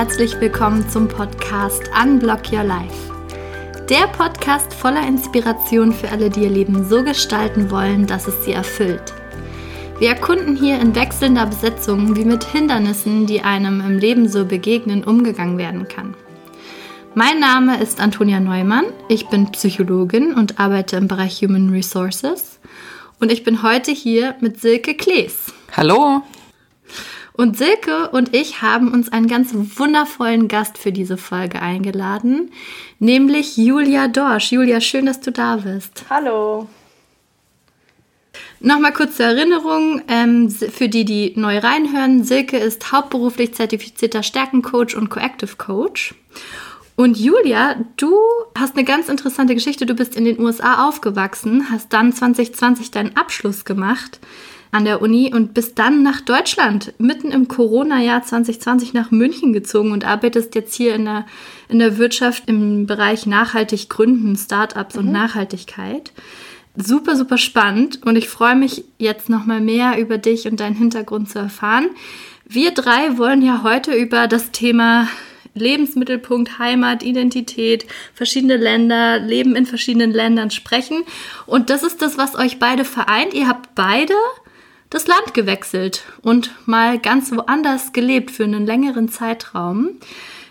herzlich willkommen zum Podcast Unblock Your Life. Der Podcast voller Inspiration für alle, die ihr Leben so gestalten wollen, dass es sie erfüllt. Wir erkunden hier in wechselnder Besetzung, wie mit Hindernissen, die einem im Leben so begegnen, umgegangen werden kann. Mein Name ist Antonia Neumann, ich bin Psychologin und arbeite im Bereich Human Resources und ich bin heute hier mit Silke Klees. Hallo! Und Silke und ich haben uns einen ganz wundervollen Gast für diese Folge eingeladen, nämlich Julia Dorsch. Julia, schön, dass du da bist. Hallo. Nochmal kurz zur Erinnerung, ähm, für die, die neu reinhören. Silke ist hauptberuflich zertifizierter Stärkencoach und Coactive Coach. Und Julia, du hast eine ganz interessante Geschichte. Du bist in den USA aufgewachsen, hast dann 2020 deinen Abschluss gemacht an der Uni und bist dann nach Deutschland, mitten im Corona-Jahr 2020 nach München gezogen und arbeitest jetzt hier in der, in der Wirtschaft im Bereich nachhaltig gründen, Startups mhm. und Nachhaltigkeit. Super, super spannend und ich freue mich jetzt nochmal mehr über dich und deinen Hintergrund zu erfahren. Wir drei wollen ja heute über das Thema Lebensmittelpunkt, Heimat, Identität, verschiedene Länder, Leben in verschiedenen Ländern sprechen. Und das ist das, was euch beide vereint. Ihr habt beide das Land gewechselt und mal ganz woanders gelebt für einen längeren Zeitraum.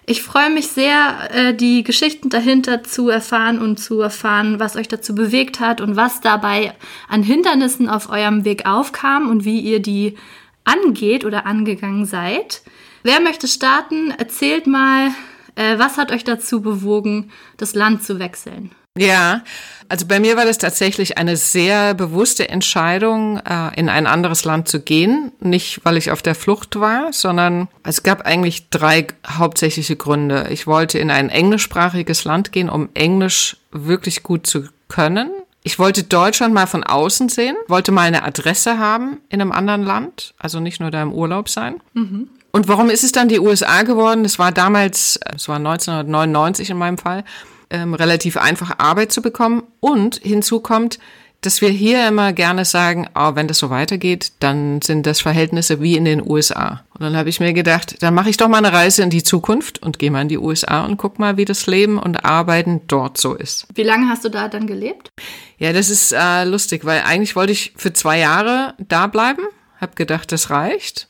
Ich freue mich sehr, äh, die Geschichten dahinter zu erfahren und zu erfahren, was euch dazu bewegt hat und was dabei an Hindernissen auf eurem Weg aufkam und wie ihr die angeht oder angegangen seid. Wer möchte starten? Erzählt mal, äh, was hat euch dazu bewogen, das Land zu wechseln? Ja, also bei mir war das tatsächlich eine sehr bewusste Entscheidung, äh, in ein anderes Land zu gehen. Nicht, weil ich auf der Flucht war, sondern es gab eigentlich drei hauptsächliche Gründe. Ich wollte in ein englischsprachiges Land gehen, um Englisch wirklich gut zu können. Ich wollte Deutschland mal von außen sehen, wollte mal eine Adresse haben in einem anderen Land, also nicht nur da im Urlaub sein. Mhm. Und warum ist es dann die USA geworden? Das war damals, es war 1999 in meinem Fall ähm, relativ einfach Arbeit zu bekommen. Und hinzu kommt, dass wir hier immer gerne sagen, oh, wenn das so weitergeht, dann sind das Verhältnisse wie in den USA. Und dann habe ich mir gedacht, dann mache ich doch mal eine Reise in die Zukunft und gehe mal in die USA und guck mal, wie das Leben und Arbeiten dort so ist. Wie lange hast du da dann gelebt? Ja, das ist äh, lustig, weil eigentlich wollte ich für zwei Jahre da bleiben, habe gedacht, das reicht.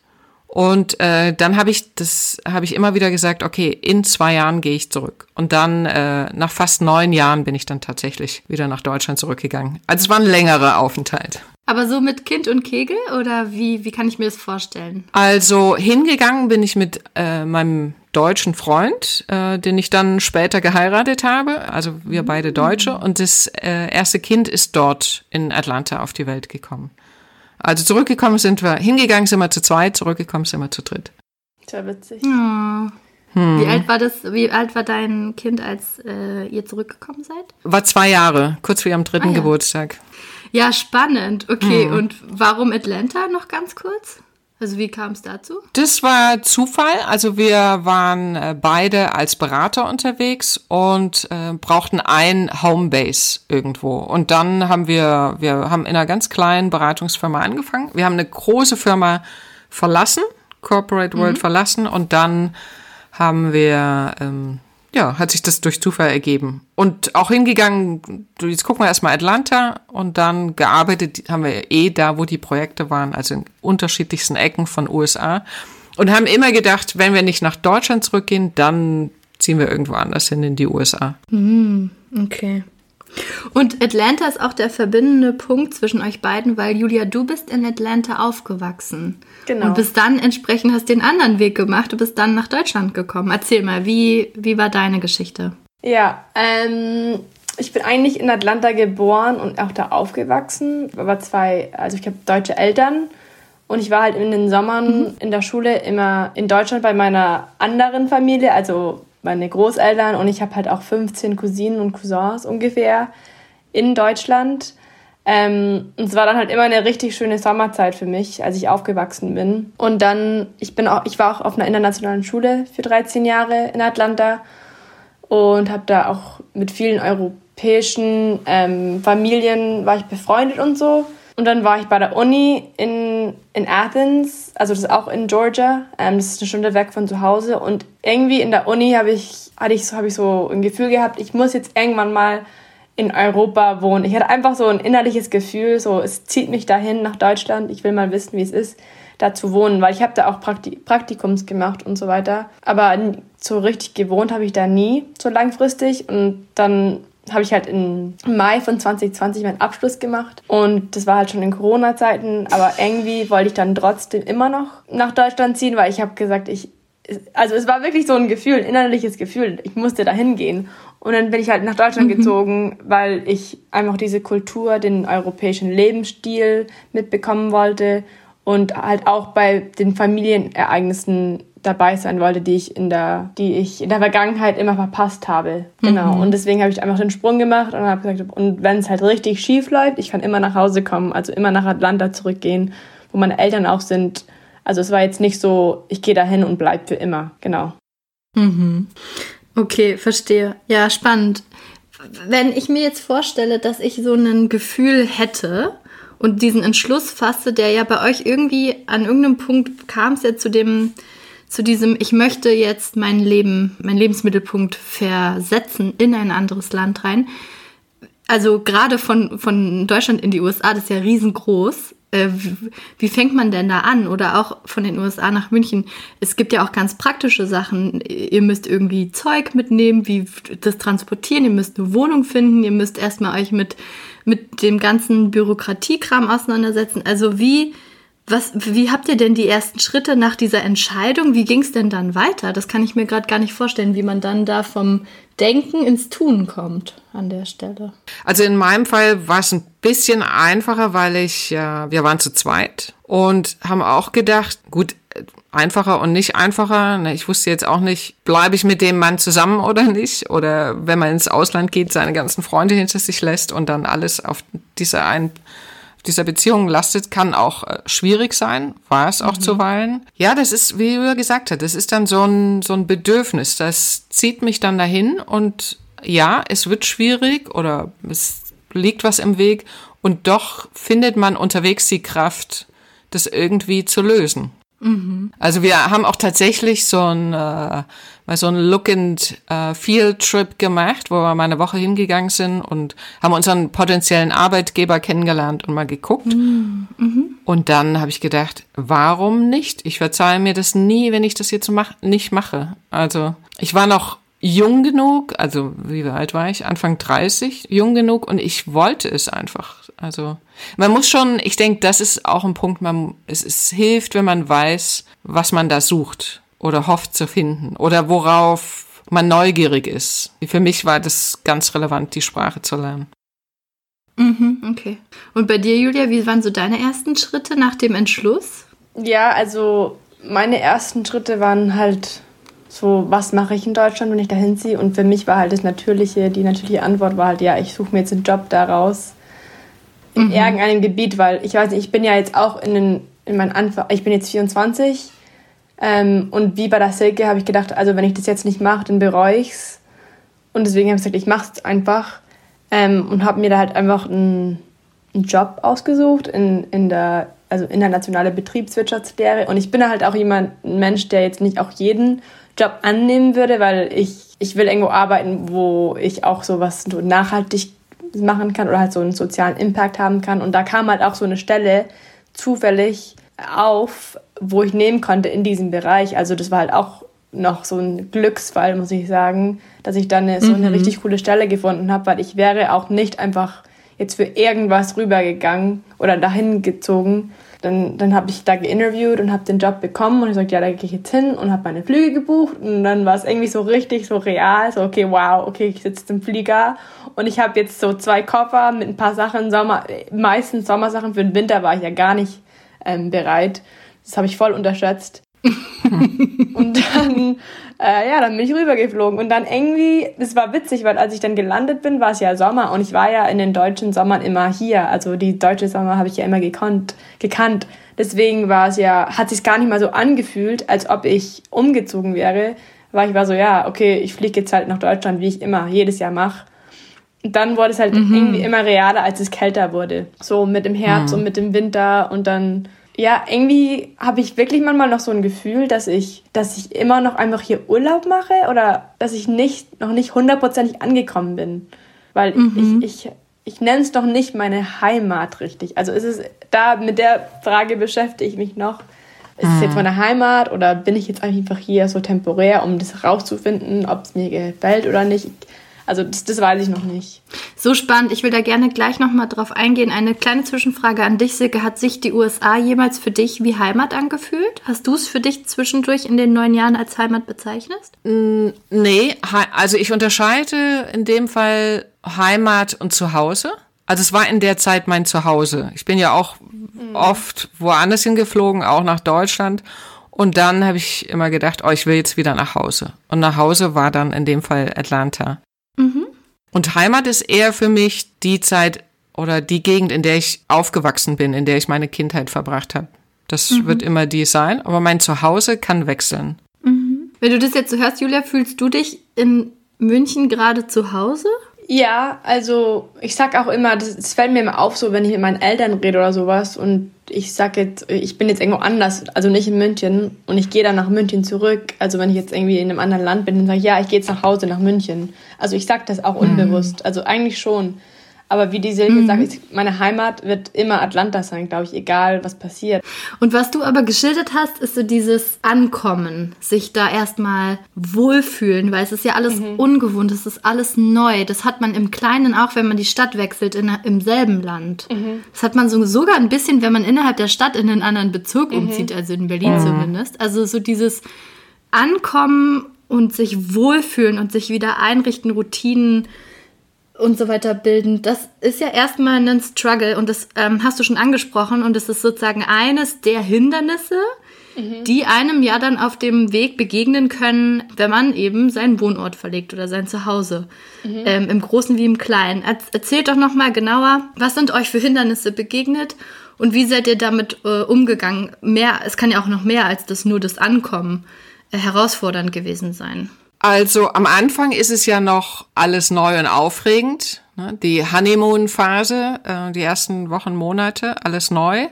Und äh, dann habe ich das habe ich immer wieder gesagt, okay, in zwei Jahren gehe ich zurück. Und dann äh, nach fast neun Jahren bin ich dann tatsächlich wieder nach Deutschland zurückgegangen. Also es war ein längerer Aufenthalt. Aber so mit Kind und Kegel oder wie, wie kann ich mir das vorstellen? Also hingegangen bin ich mit äh, meinem deutschen Freund, äh, den ich dann später geheiratet habe. Also wir beide Deutsche. Und das äh, erste Kind ist dort in Atlanta auf die Welt gekommen. Also zurückgekommen sind wir, hingegangen sind wir zu zweit, zurückgekommen sind wir zu dritt. Sehr witzig. Oh. Hm. Wie alt war das, wie alt war dein Kind, als äh, ihr zurückgekommen seid? War zwei Jahre, kurz vor ihrem dritten ah, ja. Geburtstag. Ja, spannend. Okay, hm. und warum Atlanta noch ganz kurz? Also wie kam es dazu? Das war Zufall. Also wir waren äh, beide als Berater unterwegs und äh, brauchten ein Homebase irgendwo. Und dann haben wir, wir haben in einer ganz kleinen Beratungsfirma angefangen. Wir haben eine große Firma verlassen, Corporate World mhm. verlassen und dann haben wir ähm, ja, hat sich das durch Zufall ergeben. Und auch hingegangen, jetzt gucken wir erstmal Atlanta und dann gearbeitet haben wir eh da, wo die Projekte waren, also in unterschiedlichsten Ecken von USA. Und haben immer gedacht, wenn wir nicht nach Deutschland zurückgehen, dann ziehen wir irgendwo anders hin in die USA. Mhm, okay. Und Atlanta ist auch der verbindende Punkt zwischen euch beiden, weil Julia, du bist in Atlanta aufgewachsen. Genau. Und bist dann entsprechend hast den anderen Weg gemacht. Du bist dann nach Deutschland gekommen. Erzähl mal, wie, wie war deine Geschichte? Ja, ähm, ich bin eigentlich in Atlanta geboren und auch da aufgewachsen. Aber zwei, also ich habe deutsche Eltern. Und ich war halt in den Sommern mhm. in der Schule immer in Deutschland bei meiner anderen Familie, also meine Großeltern und ich habe halt auch 15 Cousinen und Cousins ungefähr in Deutschland. Ähm, und es war dann halt immer eine richtig schöne Sommerzeit für mich, als ich aufgewachsen bin. Und dann, ich bin auch, ich war auch auf einer internationalen Schule für 13 Jahre in Atlanta und habe da auch mit vielen europäischen ähm, Familien war ich befreundet und so. Und dann war ich bei der Uni in, in Athens, also das ist auch in Georgia. Ähm, das ist eine Stunde weg von zu Hause. Und irgendwie in der Uni habe ich, hatte ich, hab ich so ein Gefühl gehabt, ich muss jetzt irgendwann mal in Europa wohnen. Ich hatte einfach so ein innerliches Gefühl, so es zieht mich dahin nach Deutschland. Ich will mal wissen, wie es ist, da zu wohnen, weil ich habe da auch Prakti Praktikums gemacht und so weiter. Aber so richtig gewohnt habe ich da nie so langfristig. Und dann habe ich halt im Mai von 2020 meinen Abschluss gemacht und das war halt schon in Corona-Zeiten, aber irgendwie wollte ich dann trotzdem immer noch nach Deutschland ziehen, weil ich habe gesagt, ich also es war wirklich so ein Gefühl, ein innerliches Gefühl, ich musste da hingehen und dann bin ich halt nach Deutschland mhm. gezogen, weil ich einfach diese Kultur, den europäischen Lebensstil mitbekommen wollte und halt auch bei den Familienereignissen dabei sein wollte, die ich in der, die ich in der Vergangenheit immer verpasst habe. Genau. Mhm. Und deswegen habe ich einfach den Sprung gemacht und habe gesagt, und wenn es halt richtig schief läuft, ich kann immer nach Hause kommen, also immer nach Atlanta zurückgehen, wo meine Eltern auch sind. Also es war jetzt nicht so, ich gehe dahin und bleib für immer. Genau. Mhm. Okay, verstehe. Ja, spannend. Wenn ich mir jetzt vorstelle, dass ich so ein Gefühl hätte und diesen Entschluss fasse, der ja bei euch irgendwie an irgendeinem Punkt kam es ja zu dem, zu diesem, ich möchte jetzt mein Leben, mein Lebensmittelpunkt versetzen in ein anderes Land rein. Also gerade von, von Deutschland in die USA, das ist ja riesengroß. Äh, wie, fängt man denn da an? Oder auch von den USA nach München. Es gibt ja auch ganz praktische Sachen. Ihr müsst irgendwie Zeug mitnehmen, wie das transportieren. Ihr müsst eine Wohnung finden. Ihr müsst erstmal euch mit, mit dem ganzen Bürokratiekram auseinandersetzen. Also wie, was, wie habt ihr denn die ersten Schritte nach dieser Entscheidung? Wie ging es denn dann weiter? Das kann ich mir gerade gar nicht vorstellen, wie man dann da vom Denken ins Tun kommt an der Stelle. Also in meinem Fall war es ein bisschen einfacher, weil ich, ja, wir waren zu zweit und haben auch gedacht, gut, einfacher und nicht einfacher. Ich wusste jetzt auch nicht, bleibe ich mit dem Mann zusammen oder nicht? Oder wenn man ins Ausland geht, seine ganzen Freunde hinter sich lässt und dann alles auf dieser einen dieser Beziehung lastet, kann auch äh, schwierig sein, war es auch mhm. zuweilen. Ja, das ist, wie Julia gesagt hat, das ist dann so ein, so ein Bedürfnis, das zieht mich dann dahin und ja, es wird schwierig oder es liegt was im Weg und doch findet man unterwegs die Kraft, das irgendwie zu lösen. Mhm. Also wir haben auch tatsächlich so ein, äh, mal so ein Look and äh, Feel Trip gemacht, wo wir mal eine Woche hingegangen sind und haben unseren potenziellen Arbeitgeber kennengelernt und mal geguckt. Mhm. mhm. Und dann habe ich gedacht, warum nicht? Ich verzeihe mir das nie, wenn ich das jetzt mach nicht mache. Also ich war noch jung genug, also wie alt war ich? Anfang 30, jung genug und ich wollte es einfach. Also man muss schon, ich denke, das ist auch ein Punkt, man, es, es hilft, wenn man weiß, was man da sucht oder hofft zu finden oder worauf man neugierig ist. Für mich war das ganz relevant, die Sprache zu lernen. Mhm, okay. Und bei dir, Julia, wie waren so deine ersten Schritte nach dem Entschluss? Ja, also meine ersten Schritte waren halt so, was mache ich in Deutschland, wenn ich da hinziehe? Und für mich war halt das natürliche, die natürliche Antwort war halt, ja, ich suche mir jetzt einen Job daraus in mhm. irgendeinem Gebiet, weil ich weiß nicht, ich bin ja jetzt auch in, den, in meinen Anfang, ich bin jetzt 24 ähm, und wie bei der Silke habe ich gedacht, also wenn ich das jetzt nicht mache, dann bereue ich es. Und deswegen habe ich gesagt, ich mache es einfach ähm, und habe mir da halt einfach einen, einen Job ausgesucht in, in der also internationale Betriebswirtschaftslehre. Und ich bin halt auch jemand, ein Mensch, der jetzt nicht auch jeden Job annehmen würde, weil ich, ich will irgendwo arbeiten, wo ich auch sowas so nachhaltig machen kann oder halt so einen sozialen Impact haben kann. Und da kam halt auch so eine Stelle zufällig auf, wo ich nehmen konnte in diesem Bereich. Also das war halt auch noch so ein Glücksfall, muss ich sagen, dass ich dann eine, so eine mhm. richtig coole Stelle gefunden habe, weil ich wäre auch nicht einfach jetzt für irgendwas rübergegangen oder dahin gezogen, dann, dann habe ich da geinterviewt und habe den Job bekommen und ich sagte, ja, da gehe ich jetzt hin und habe meine Flüge gebucht und dann war es irgendwie so richtig so real, so okay, wow, okay, ich sitze im Flieger und ich habe jetzt so zwei Koffer mit ein paar Sachen, Sommer, meistens Sommersachen, für den Winter war ich ja gar nicht ähm, bereit. Das habe ich voll unterschätzt. und dann, äh, ja, dann bin ich rübergeflogen. Und dann irgendwie, es war witzig, weil als ich dann gelandet bin, war es ja Sommer und ich war ja in den deutschen Sommern immer hier. Also die deutsche Sommer habe ich ja immer gekonnt, gekannt. Deswegen war es ja, hat sich gar nicht mal so angefühlt, als ob ich umgezogen wäre. Weil ich war so, ja, okay, ich fliege jetzt halt nach Deutschland, wie ich immer jedes Jahr mache. dann wurde es halt mhm. irgendwie immer realer, als es kälter wurde. So mit dem Herbst mhm. und mit dem Winter und dann ja, irgendwie habe ich wirklich manchmal noch so ein Gefühl, dass ich, dass ich immer noch einfach hier Urlaub mache oder dass ich nicht, noch nicht hundertprozentig angekommen bin. Weil mhm. ich, ich, ich nenne es doch nicht meine Heimat richtig. Also ist es da mit der Frage beschäftige ich mich noch. Ist es jetzt mhm. meine Heimat oder bin ich jetzt einfach hier so temporär, um das herauszufinden, ob es mir gefällt oder nicht? Ich, also das, das weiß ich noch nicht. So spannend. Ich will da gerne gleich nochmal drauf eingehen. Eine kleine Zwischenfrage an dich, Silke. Hat sich die USA jemals für dich wie Heimat angefühlt? Hast du es für dich zwischendurch in den neun Jahren als Heimat bezeichnet? Nee, also ich unterscheide in dem Fall Heimat und Zuhause. Also es war in der Zeit mein Zuhause. Ich bin ja auch mhm. oft woanders hingeflogen, auch nach Deutschland. Und dann habe ich immer gedacht, oh, ich will jetzt wieder nach Hause. Und nach Hause war dann in dem Fall Atlanta. Und Heimat ist eher für mich die Zeit oder die Gegend, in der ich aufgewachsen bin, in der ich meine Kindheit verbracht habe. Das mhm. wird immer die sein, aber mein Zuhause kann wechseln. Mhm. Wenn du das jetzt so hörst, Julia, fühlst du dich in München gerade zu Hause? Ja, also ich sag auch immer, das, das, fällt mir immer auf, so wenn ich mit meinen Eltern rede oder sowas und ich sag jetzt, ich bin jetzt irgendwo anders, also nicht in München und ich gehe dann nach München zurück. Also wenn ich jetzt irgendwie in einem anderen Land bin, dann sage ich, ja, ich gehe jetzt nach Hause nach München. Also ich sag das auch mhm. unbewusst, also eigentlich schon. Aber wie die Silke mhm. sagt, meine Heimat wird immer Atlanta sein, glaube ich, egal was passiert. Und was du aber geschildert hast, ist so dieses Ankommen, sich da erstmal wohlfühlen, weil es ist ja alles mhm. ungewohnt, es ist alles neu. Das hat man im Kleinen auch, wenn man die Stadt wechselt in, im selben Land. Mhm. Das hat man so, sogar ein bisschen, wenn man innerhalb der Stadt in einen anderen Bezirk mhm. umzieht, also in Berlin mhm. zumindest. Also so dieses Ankommen und sich wohlfühlen und sich wieder einrichten, Routinen und so weiter bilden, das ist ja erstmal ein Struggle und das ähm, hast du schon angesprochen und es ist sozusagen eines der Hindernisse, mhm. die einem ja dann auf dem Weg begegnen können, wenn man eben seinen Wohnort verlegt oder sein Zuhause, mhm. ähm, im Großen wie im Kleinen. Erzählt doch nochmal genauer, was sind euch für Hindernisse begegnet und wie seid ihr damit äh, umgegangen? Mehr, es kann ja auch noch mehr als das nur das Ankommen äh, herausfordernd gewesen sein. Also am Anfang ist es ja noch alles neu und aufregend. Ne? Die Honeymoon-Phase, äh, die ersten Wochen, Monate, alles neu.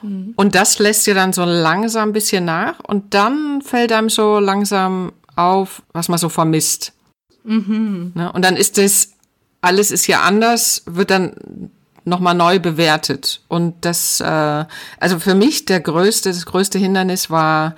Mhm. Und das lässt dir dann so langsam ein bisschen nach. Und dann fällt einem so langsam auf, was man so vermisst. Mhm. Ne? Und dann ist das, alles ist ja anders, wird dann nochmal neu bewertet. Und das, äh, also für mich der größte, das größte Hindernis war,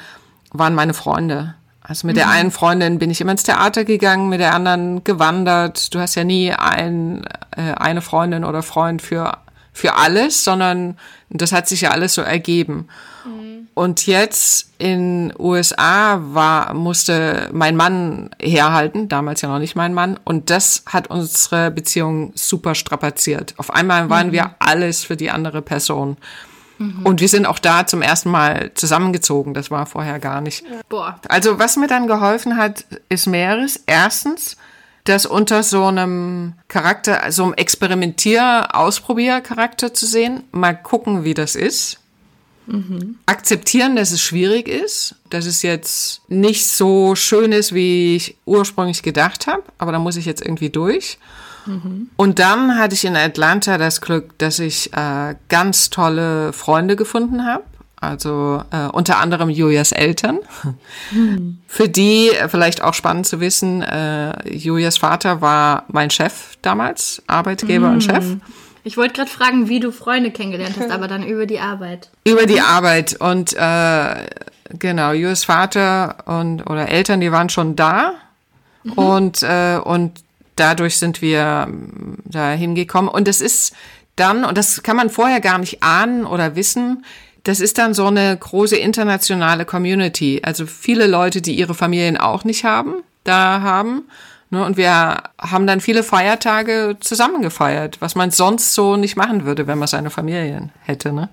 waren meine Freunde. Also mit mhm. der einen Freundin bin ich immer ins Theater gegangen, mit der anderen gewandert. Du hast ja nie ein, äh, eine Freundin oder Freund für, für alles, sondern das hat sich ja alles so ergeben. Mhm. Und jetzt in USA war, musste mein Mann herhalten, damals ja noch nicht mein Mann, und das hat unsere Beziehung super strapaziert. Auf einmal waren mhm. wir alles für die andere Person. Mhm. Und wir sind auch da zum ersten Mal zusammengezogen. Das war vorher gar nicht. Boah. Also was mir dann geholfen hat, ist mehreres. Erstens, das unter so einem Charakter, so einem Experimentier-, Ausprobier-Charakter zu sehen. Mal gucken, wie das ist. Mhm. Akzeptieren, dass es schwierig ist, dass es jetzt nicht so schön ist, wie ich ursprünglich gedacht habe, aber da muss ich jetzt irgendwie durch. Und dann hatte ich in Atlanta das Glück, dass ich äh, ganz tolle Freunde gefunden habe. Also äh, unter anderem Julias Eltern. Mhm. Für die äh, vielleicht auch spannend zu wissen, äh, Julias Vater war mein Chef damals, Arbeitgeber mhm. und Chef. Ich wollte gerade fragen, wie du Freunde kennengelernt hast, aber dann über die Arbeit. Über die Arbeit und äh, genau, Julias Vater und oder Eltern, die waren schon da mhm. und äh, und dadurch sind wir ähm, da hingekommen. Und es ist dann, und das kann man vorher gar nicht ahnen oder wissen, das ist dann so eine große internationale Community. Also viele Leute, die ihre Familien auch nicht haben, da haben. Ne, und wir haben dann viele Feiertage zusammen gefeiert, was man sonst so nicht machen würde, wenn man seine Familien hätte. Ne?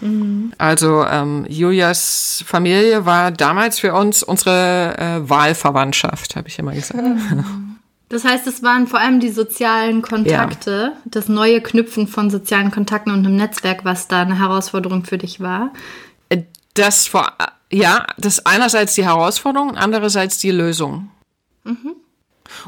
Mhm. Also ähm, Julias Familie war damals für uns unsere äh, Wahlverwandtschaft, habe ich immer gesagt. Mhm. Das heißt, es waren vor allem die sozialen Kontakte, ja. das neue Knüpfen von sozialen Kontakten und einem Netzwerk, was da eine Herausforderung für dich war. Äh, das vor, ja, das einerseits die Herausforderung, andererseits die Lösung. Mhm.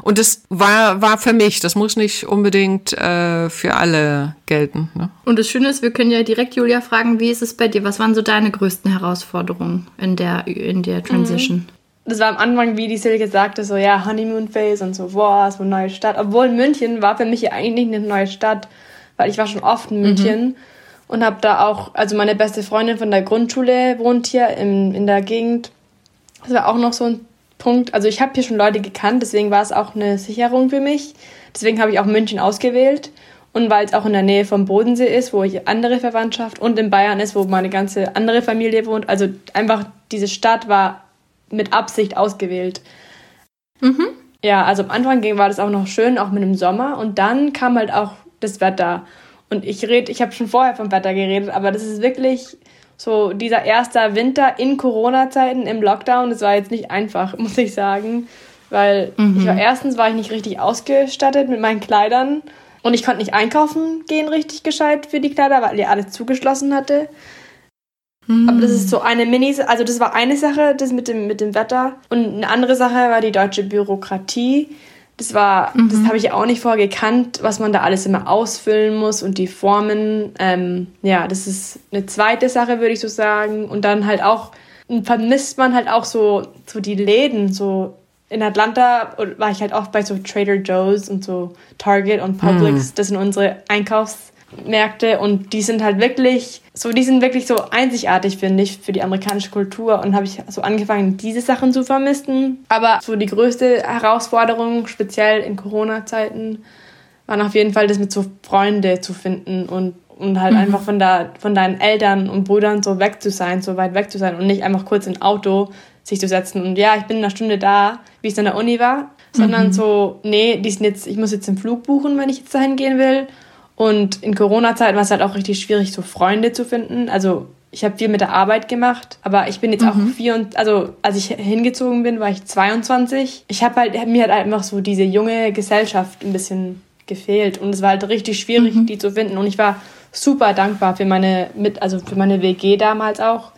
Und das war, war für mich, das muss nicht unbedingt äh, für alle gelten. Ne? Und das Schöne ist, wir können ja direkt Julia fragen, wie ist es bei dir? Was waren so deine größten Herausforderungen in der, in der Transition? Mhm das war am Anfang, wie die Silke sagte, so ja, Honeymoon Phase und so, boah, so eine neue Stadt. Obwohl München war für mich ja eigentlich nicht eine neue Stadt, weil ich war schon oft in München mhm. und habe da auch, also meine beste Freundin von der Grundschule wohnt hier in, in der Gegend. Das war auch noch so ein Punkt. Also ich habe hier schon Leute gekannt, deswegen war es auch eine Sicherung für mich. Deswegen habe ich auch München ausgewählt. Und weil es auch in der Nähe vom Bodensee ist, wo ich andere Verwandtschaft und in Bayern ist, wo meine ganze andere Familie wohnt. Also einfach diese Stadt war mit Absicht ausgewählt. Mhm. Ja, also am Anfang war das auch noch schön, auch mit dem Sommer. Und dann kam halt auch das Wetter. Und ich rede, ich habe schon vorher vom Wetter geredet, aber das ist wirklich so dieser erste Winter in Corona-Zeiten im Lockdown. Das war jetzt nicht einfach, muss ich sagen, weil mhm. ich war erstens war ich nicht richtig ausgestattet mit meinen Kleidern und ich konnte nicht einkaufen gehen richtig gescheit für die Kleider, weil ihr alles zugeschlossen hatte. Mhm. Aber das ist so eine Mini, also das war eine Sache, das mit dem, mit dem Wetter. Und eine andere Sache war die deutsche Bürokratie. Das war, mhm. das habe ich auch nicht vorher gekannt, was man da alles immer ausfüllen muss und die Formen. Ähm, ja, das ist eine zweite Sache, würde ich so sagen. Und dann halt auch, vermisst man halt auch so, so die Läden, so in Atlanta war ich halt oft bei so Trader Joe's und so Target und Publix. Mhm. Das sind unsere Einkaufs- Märkte und die sind halt wirklich so, die sind wirklich so einzigartig, finde ich, für die amerikanische Kultur und habe ich so angefangen, diese Sachen zu vermissen. Aber so die größte Herausforderung, speziell in Corona-Zeiten, war auf jeden Fall das mit so Freunde zu finden und, und halt mhm. einfach von, da, von deinen Eltern und Brüdern so weg zu sein, so weit weg zu sein und nicht einfach kurz in Auto sich zu setzen und ja, ich bin in einer Stunde da, wie es in der Uni war, sondern mhm. so, nee, die sind jetzt, ich muss jetzt den Flug buchen, wenn ich jetzt dahin gehen will und in Corona-Zeiten war es halt auch richtig schwierig, so Freunde zu finden. Also ich habe viel mit der Arbeit gemacht, aber ich bin jetzt mhm. auch vier und also als ich hingezogen bin, war ich 22. Ich habe halt mir hat einfach so diese junge Gesellschaft ein bisschen gefehlt und es war halt richtig schwierig, mhm. die zu finden. Und ich war super dankbar für meine mit also für meine WG damals auch,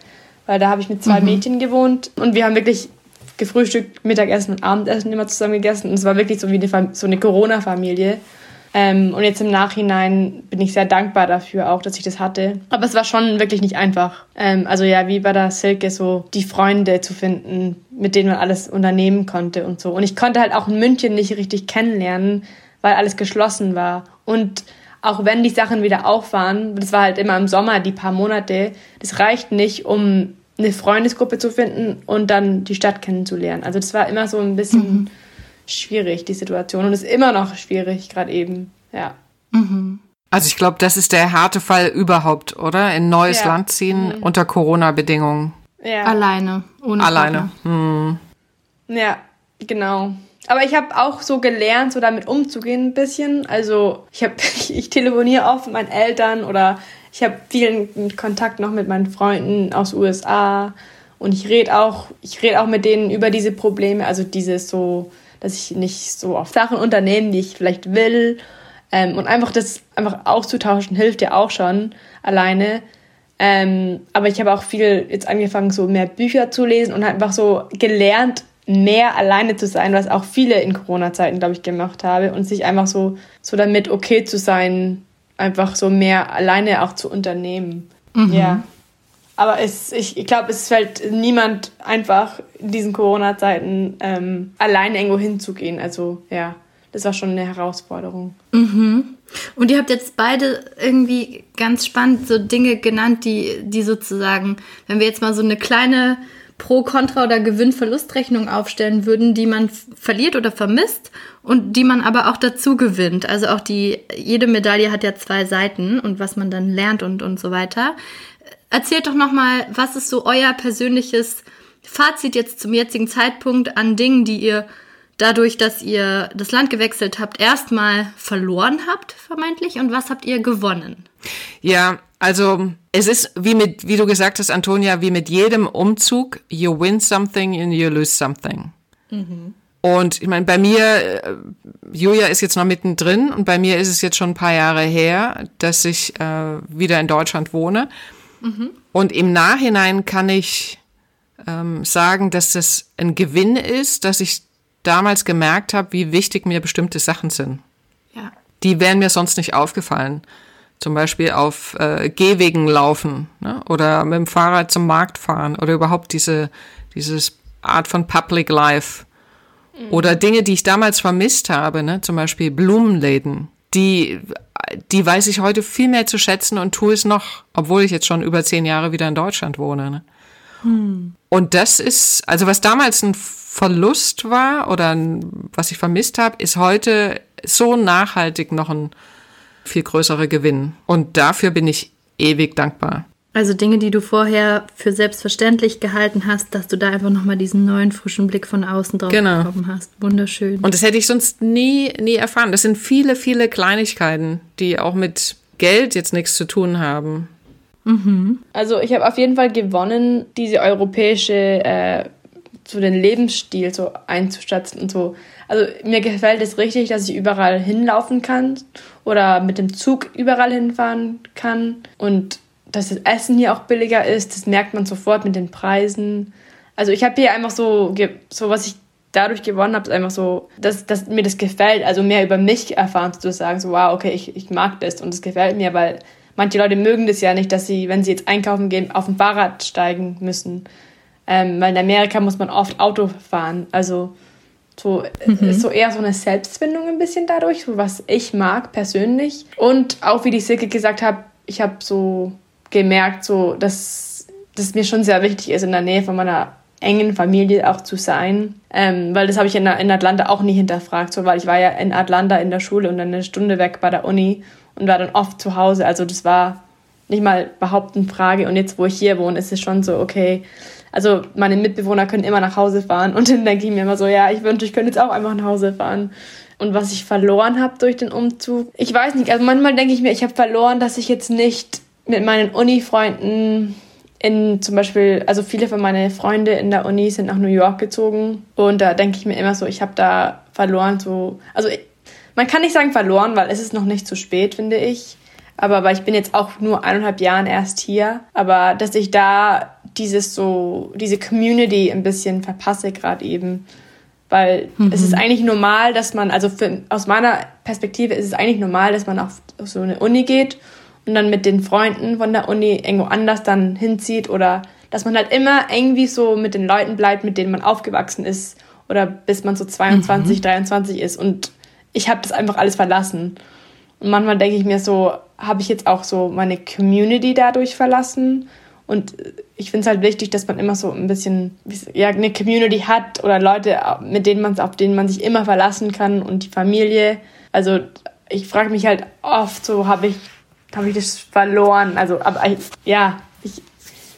weil da habe ich mit zwei mhm. Mädchen gewohnt und wir haben wirklich gefrühstückt, Mittagessen und Abendessen immer zusammen gegessen und es war wirklich so wie eine, so eine Corona-Familie. Ähm, und jetzt im Nachhinein bin ich sehr dankbar dafür auch, dass ich das hatte. Aber es war schon wirklich nicht einfach. Ähm, also ja, wie bei der Silke, so die Freunde zu finden, mit denen man alles unternehmen konnte und so. Und ich konnte halt auch in München nicht richtig kennenlernen, weil alles geschlossen war. Und auch wenn die Sachen wieder auf waren, das war halt immer im Sommer, die paar Monate, das reicht nicht, um eine Freundesgruppe zu finden und dann die Stadt kennenzulernen. Also das war immer so ein bisschen... Mhm schwierig, die Situation. Und ist immer noch schwierig, gerade eben. Ja. Mhm. Also ich glaube, das ist der Härtefall überhaupt, oder? In neues ja. Land ziehen mhm. unter Corona-Bedingungen. Ja. Alleine. Ohne Alleine. Hm. Ja, genau. Aber ich habe auch so gelernt, so damit umzugehen ein bisschen. Also ich habe, ich telefoniere oft mit meinen Eltern oder ich habe vielen Kontakt noch mit meinen Freunden aus USA und ich rede auch, ich rede auch mit denen über diese Probleme, also dieses so dass ich nicht so auf Sachen unternehme, die ich vielleicht will. Ähm, und einfach das einfach auszutauschen hilft ja auch schon alleine. Ähm, aber ich habe auch viel jetzt angefangen, so mehr Bücher zu lesen und einfach so gelernt, mehr alleine zu sein, was auch viele in Corona-Zeiten, glaube ich, gemacht habe und sich einfach so, so damit okay zu sein, einfach so mehr alleine auch zu unternehmen. Mhm. Ja. Aber es, ich, ich glaube, es fällt niemand einfach in diesen Corona-Zeiten ähm, allein irgendwo hinzugehen. Also ja, das war schon eine Herausforderung. Mhm. Und ihr habt jetzt beide irgendwie ganz spannend so Dinge genannt, die, die sozusagen, wenn wir jetzt mal so eine kleine Pro, Kontra oder Gewinn-Verlust-Rechnung aufstellen würden, die man verliert oder vermisst und die man aber auch dazu gewinnt. Also auch die, jede Medaille hat ja zwei Seiten und was man dann lernt und, und so weiter. Erzählt doch nochmal, was ist so euer persönliches Fazit jetzt zum jetzigen Zeitpunkt an Dingen, die ihr dadurch, dass ihr das Land gewechselt habt, erstmal verloren habt, vermeintlich, und was habt ihr gewonnen? Ja, also es ist wie mit, wie du gesagt hast, Antonia, wie mit jedem Umzug, you win something and you lose something. Mhm. Und ich meine, bei mir, äh, Julia ist jetzt noch mittendrin und bei mir ist es jetzt schon ein paar Jahre her, dass ich äh, wieder in Deutschland wohne. Mhm. Und im Nachhinein kann ich ähm, sagen, dass das ein Gewinn ist, dass ich damals gemerkt habe, wie wichtig mir bestimmte Sachen sind. Ja. Die wären mir sonst nicht aufgefallen. Zum Beispiel auf äh, Gehwegen laufen ne? oder mit dem Fahrrad zum Markt fahren oder überhaupt diese dieses Art von Public Life. Oder Dinge, die ich damals vermisst habe, ne? zum Beispiel Blumenläden. Die, die weiß ich heute viel mehr zu schätzen und tue es noch, obwohl ich jetzt schon über zehn Jahre wieder in Deutschland wohne. Ne? Und das ist, also was damals ein Verlust war oder ein, was ich vermisst habe, ist heute so nachhaltig noch ein viel größerer Gewinn. Und dafür bin ich ewig dankbar. Also Dinge, die du vorher für selbstverständlich gehalten hast, dass du da einfach nochmal diesen neuen frischen Blick von außen drauf Genau. bekommen hast. Wunderschön. Und das hätte ich sonst nie, nie erfahren. Das sind viele, viele Kleinigkeiten, die auch mit Geld jetzt nichts zu tun haben. Also ich habe auf jeden Fall gewonnen, diese europäische, äh, so den Lebensstil so einzuschätzen und so. Also mir gefällt es richtig, dass ich überall hinlaufen kann oder mit dem Zug überall hinfahren kann und dass das Essen hier auch billiger ist, das merkt man sofort mit den Preisen. Also ich habe hier einfach so, so was ich dadurch gewonnen habe, ist einfach so, dass, dass mir das gefällt, also mehr über mich erfahren sozusagen, so wow, okay, ich, ich mag das und es gefällt mir, weil manche Leute mögen das ja nicht, dass sie, wenn sie jetzt einkaufen gehen, auf ein Fahrrad steigen müssen. Ähm, weil in Amerika muss man oft Auto fahren. Also so ist so eher so eine Selbstfindung ein bisschen dadurch, so was ich mag persönlich. Und auch wie die Silke gesagt hat, ich habe so gemerkt, so dass das mir schon sehr wichtig ist, in der Nähe von meiner engen Familie auch zu sein. Ähm, weil das habe ich in, in Atlanta auch nie hinterfragt, so weil ich war ja in Atlanta in der Schule und dann eine Stunde weg bei der Uni und war dann oft zu Hause. Also das war nicht mal überhaupt eine Frage. Und jetzt, wo ich hier wohne, ist es schon so, okay. Also meine Mitbewohner können immer nach Hause fahren und dann denke ich mir immer so, ja, ich wünsche, ich könnte jetzt auch einfach nach Hause fahren. Und was ich verloren habe durch den Umzug, ich weiß nicht, also manchmal denke ich mir, ich habe verloren, dass ich jetzt nicht mit meinen Uni-Freunden in zum Beispiel, also viele von meinen Freunde in der Uni sind nach New York gezogen und da denke ich mir immer so, ich habe da verloren, so, also man kann nicht sagen verloren, weil es ist noch nicht zu spät, finde ich. Aber weil ich bin jetzt auch nur eineinhalb Jahren erst hier. Aber dass ich da dieses so, diese Community ein bisschen verpasse gerade eben. Weil es ist eigentlich normal, dass man, also für, aus meiner Perspektive ist es eigentlich normal, dass man auf, auf so eine Uni geht und dann mit den Freunden von der Uni irgendwo anders dann hinzieht oder dass man halt immer irgendwie so mit den Leuten bleibt, mit denen man aufgewachsen ist oder bis man so 22, 23 ist und ich habe das einfach alles verlassen. Und manchmal denke ich mir so, habe ich jetzt auch so meine Community dadurch verlassen? Und ich finde es halt wichtig, dass man immer so ein bisschen ja, eine Community hat oder Leute, mit denen man auf denen man sich immer verlassen kann und die Familie. Also ich frage mich halt oft so, habe ich, habe ich das verloren? Also, aber ich, ja, ich